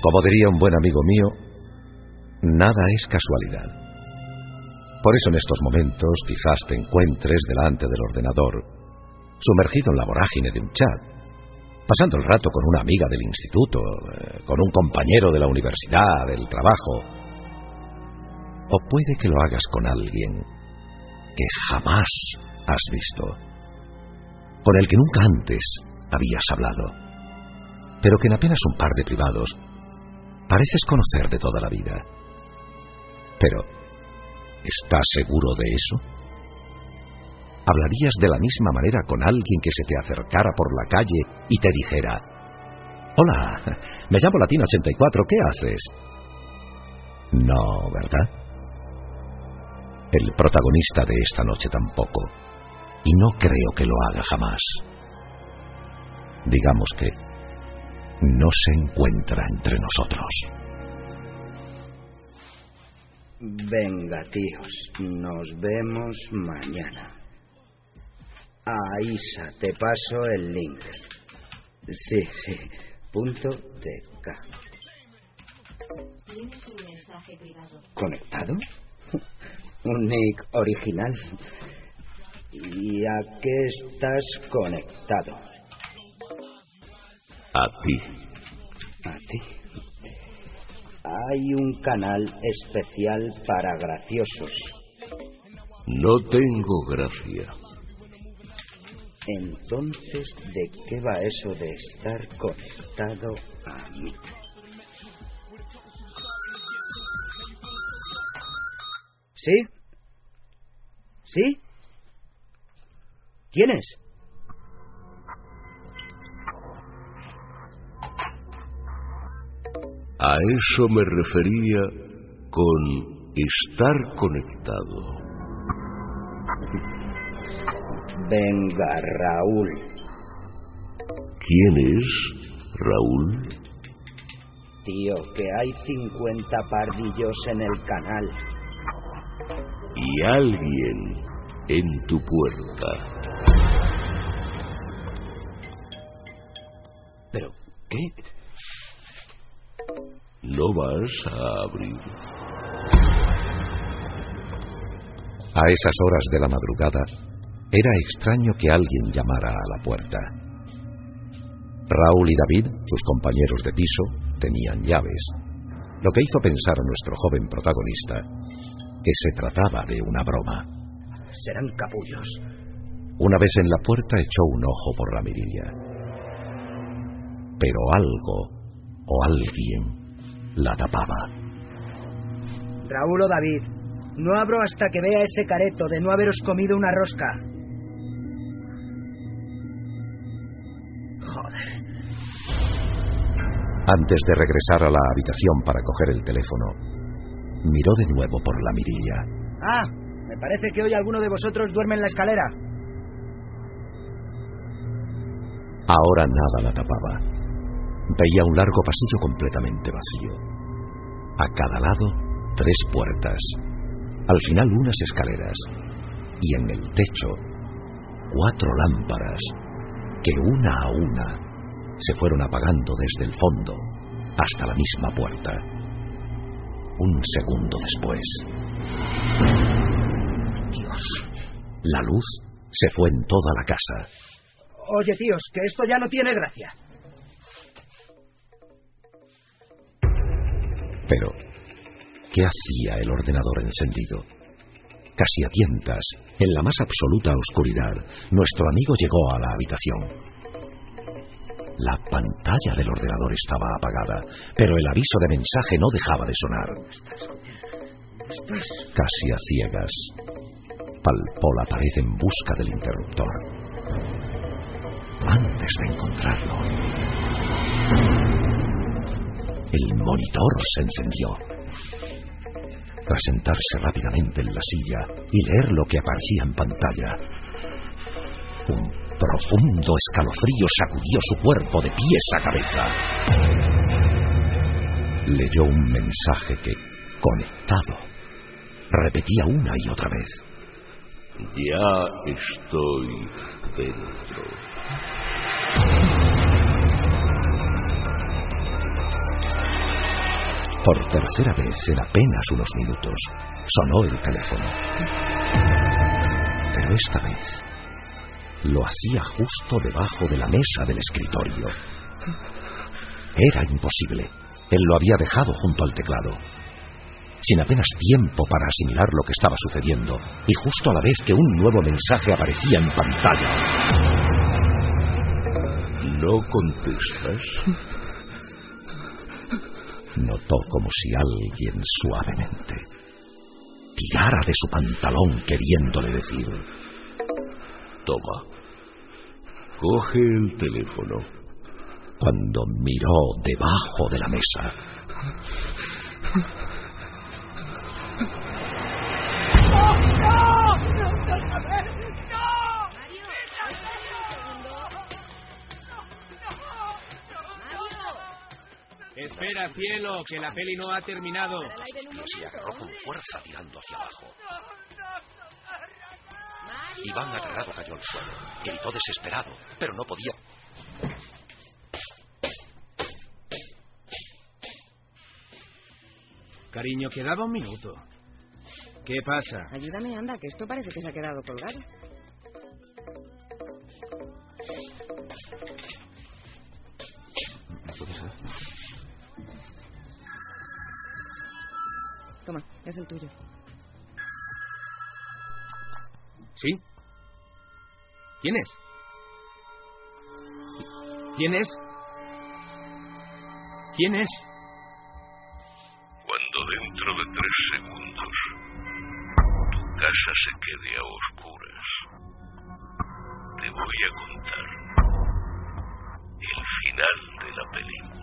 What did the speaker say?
Como diría un buen amigo mío, nada es casualidad. Por eso en estos momentos quizás te encuentres delante del ordenador, sumergido en la vorágine de un chat, pasando el rato con una amiga del instituto, eh, con un compañero de la universidad, del trabajo. O puede que lo hagas con alguien que jamás has visto, con el que nunca antes habías hablado, pero que en apenas un par de privados pareces conocer de toda la vida. Pero, ¿estás seguro de eso? ¿Hablarías de la misma manera con alguien que se te acercara por la calle y te dijera, Hola, me llamo Latina84, ¿qué haces? No, ¿verdad? El protagonista de esta noche tampoco, y no creo que lo haga jamás. Digamos que no se encuentra entre nosotros. Venga, tíos, nos vemos mañana. Aisa, te paso el link. Sí, sí, punto TK. ¿Conectado? Un nick original. ¿Y a qué estás conectado? A ti. A ti. Hay un canal especial para graciosos. No tengo gracia. Entonces, ¿de qué va eso de estar conectado a mí? ¿Sí? ¿Sí? ¿Quién es? A eso me refería con estar conectado. Venga, Raúl. ¿Quién es Raúl? Tío, que hay 50 pardillos en el canal. Y alguien en tu puerta. ¿Pero qué? ¿No vas a abrir? A esas horas de la madrugada era extraño que alguien llamara a la puerta. Raúl y David, sus compañeros de piso, tenían llaves, lo que hizo pensar a nuestro joven protagonista que se trataba de una broma. Serán capullos. Una vez en la puerta echó un ojo por la mirilla. Pero algo o alguien la tapaba. Raúl o David, no abro hasta que vea ese careto de no haberos comido una rosca. Joder. Antes de regresar a la habitación para coger el teléfono, miró de nuevo por la mirilla. Ah, me parece que hoy alguno de vosotros duerme en la escalera. Ahora nada la tapaba. Veía un largo pasillo completamente vacío. A cada lado, tres puertas. Al final, unas escaleras. Y en el techo, cuatro lámparas que una a una se fueron apagando desde el fondo hasta la misma puerta. Un segundo después. Dios. La luz se fue en toda la casa. Oye, tíos, que esto ya no tiene gracia. Pero, ¿qué hacía el ordenador encendido? Casi a tientas, en la más absoluta oscuridad, nuestro amigo llegó a la habitación. La pantalla del ordenador estaba apagada, pero el aviso de mensaje no dejaba de sonar. Casi a ciegas, palpó la pared en busca del interruptor. Antes de encontrarlo, monitor se encendió. Tras sentarse rápidamente en la silla y leer lo que aparecía en pantalla, un profundo escalofrío sacudió su cuerpo de pies a cabeza. Leyó un mensaje que, conectado, repetía una y otra vez. Ya estoy dentro. Por tercera vez en apenas unos minutos sonó el teléfono. Pero esta vez lo hacía justo debajo de la mesa del escritorio. Era imposible. Él lo había dejado junto al teclado. Sin apenas tiempo para asimilar lo que estaba sucediendo, y justo a la vez que un nuevo mensaje aparecía en pantalla. ¿No contestas? Notó como si alguien suavemente tirara de su pantalón queriéndole decir, Toma. Coge el teléfono. cuando miró debajo de la mesa. Espera, cielo, que la peli no ha terminado. Se agarró con fuerza tirando hacia abajo. Iván aterrado cayó al suelo. Gritó desesperado, pero no podía. Cariño, quedaba un minuto. ¿Qué pasa? Ayúdame, anda, que esto parece que se ha quedado colgado. Toma, es el tuyo. ¿Sí? ¿Quién es? ¿Quién es? ¿Quién es? Cuando dentro de tres segundos tu casa se quede a oscuras, te voy a contar el final de la película.